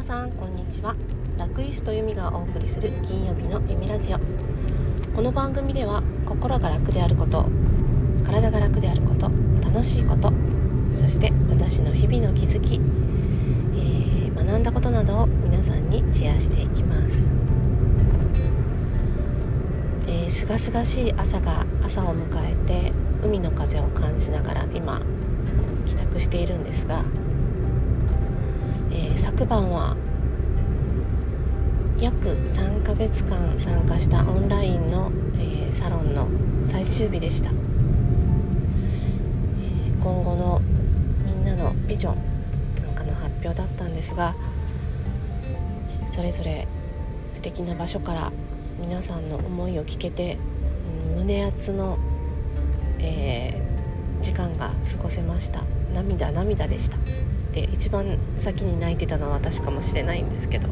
皆さんこんにちは。楽イスト由美がお送りする金曜日の由美ラジオ。この番組では心が楽であること体が楽であること楽しいことそして私の日々の気づき、えー、学んだことなどを皆さんにシェアしていきます。すがすがしい朝が朝を迎えて海の風を感じながら今帰宅しているんですがえー、昨晩は約3ヶ月間参加したオンラインの、えー、サロンの最終日でした、えー、今後のみんなのビジョンなんかの発表だったんですがそれぞれ素敵な場所から皆さんの思いを聞けて、うん、胸熱の、えー、時間が過ごせました。涙涙でした。って一番先に泣いてたのは私かもしれないんですけど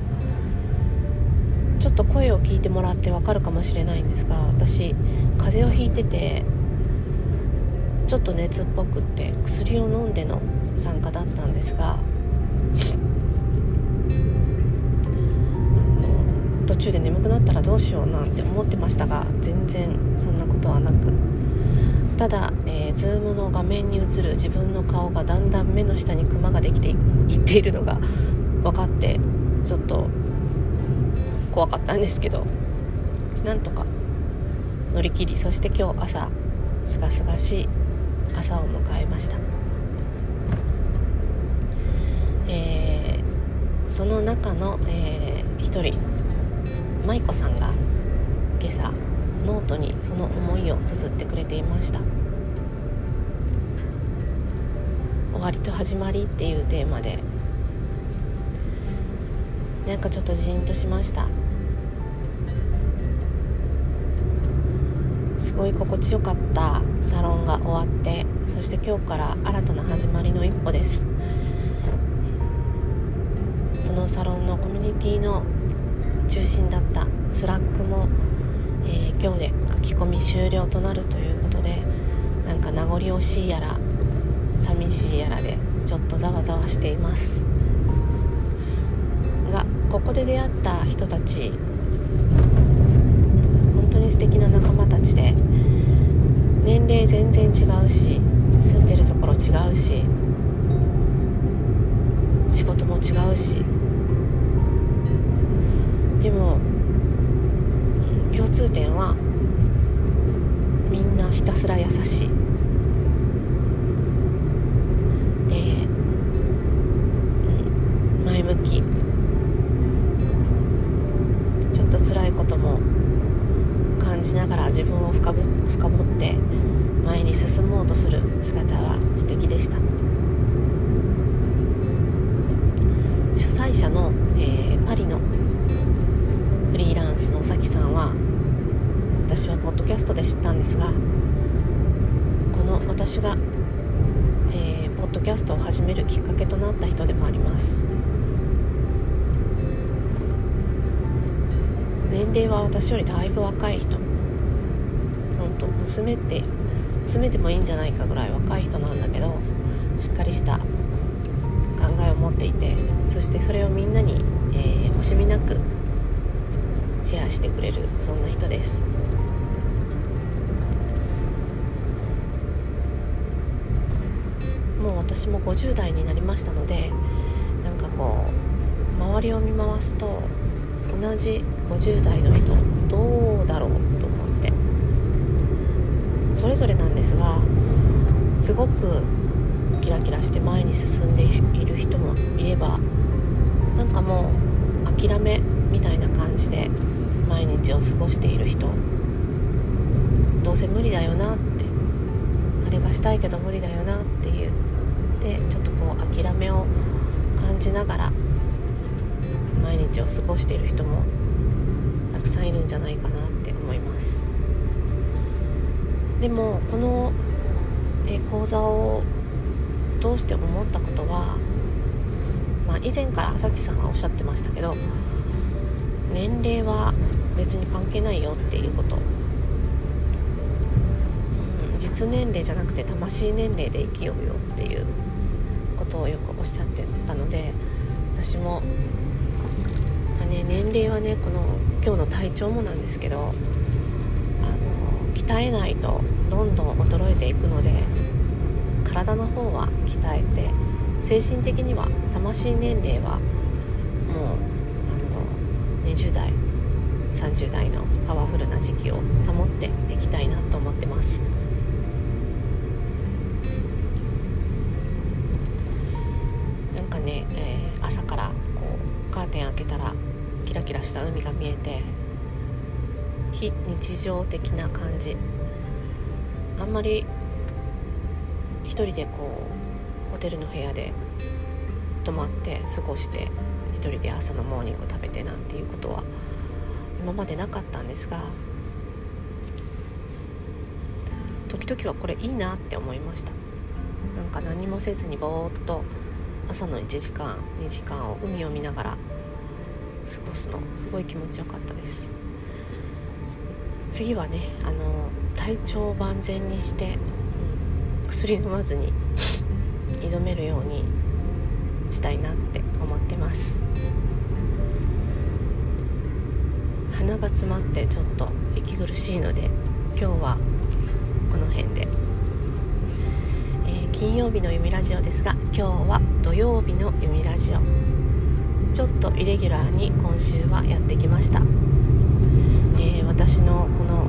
ちょっと声を聞いてもらってわかるかもしれないんですが私風邪をひいててちょっと熱っぽくって薬を飲んでの参加だったんですが途中で眠くなったらどうしようなんて思ってましたが全然そんなことはなくただ、えー、Zoom の画面に映る自分の顔がだんだん目の下にクマができていっているのが分かってちょっと怖かったんですけどなんとか乗り切りそして今日朝すがすがしい朝を迎えました、えー、その中の、えー、一人舞子さんが今朝ノートにその思いを綴ってくれていました。終わりと始まりっていうテーマで。なんかちょっとジーンとしました。すごい心地よかった。サロンが終わって。そして今日から新たな始まりの一歩です。そのサロンのコミュニティの中心だった。スラックもえー、今日で書き込み終了となるということで。なんか名残惜しいやら。寂しいやらでちょっとざわざわしています。がここで出会った人たち本当に素敵な仲間たちで年齢全然違うし住んでるところ違うし仕事も違うしでも共通点はみんなひたすら優しいで、うん、前向きちょっと辛いことも感じながら自分を深深掘って前に進もうとする姿は素敵でした。主催者の、えー、パリのフリーランスのさきさんは私はポッドキャストで知ったんですがこの私が、えー、ポッドキャストを始めるきっかけとなった人でもあります。年齢は私よりだいぶ若い人。本当娘って娘でもいいんじゃないかぐらい若い人なんだけどしっかりした考えを持っていてそしてそれをみんなに、えー、惜しみなくシェアしてくれるそんな人です。もう私も50代になりましたのでなんかこう周りを見回すと同じ50代の人どうだろうと思って。それぞれなんですがすごくキラキラして前に進んでいる人もいればなんかもう諦めみたいな感じで毎日を過ごしている人。どうせ無理だよなってあれがしたいけど無理だよなっていうでちょっとこう諦めを感じながら毎日を過ごしている人もたくさんいるんじゃないかなって思います。でもこの、え講座を通して思ったことは、まあ、以前からさきさんはおっしゃってましたけど年齢は別に関係ないよっていうこと、実年齢じゃなくて魂年齢で生きようよっていうことをよくおっしゃってたので私も、まあね、年齢はねこの今日の体調もなんですけどあの鍛えないとどんどん衰えていくので体の方は鍛えて精神的には魂年齢はもうあの20代30代のパワフルな時期を保っていきたいなと思ってます。なんかね、えー、朝からこうカーテン開けたらラキラした海が見えて非日常的な感じ。あんまり一人でこうホテルの部屋で泊まって過ごして一人で朝のモーニングを食べてなんていうことは今までなかったんですが時々はこれいいなって思いました。なんか何もせずにぼーっと朝の1時間2時間を海を見ながら過ごすのすごい気持ちよかったです。次はねあの体調を万全にして、うん、薬飲まずに挑めるようにしたいなって思ってます。鼻が詰まってちょっと息苦しいので今日はこの辺で、えー、金曜日の弓ラジオですが今日は土曜日の弓ラジオ。ちょっとイレギュラーに今週はやってきました、えー、私のこの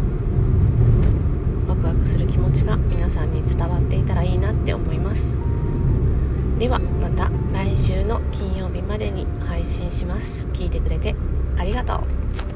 ワクワクする気持ちが皆さんに伝わっていたらいいなって思います。ではまた来週の金曜日までに配信します。聞いてくれてありがとう。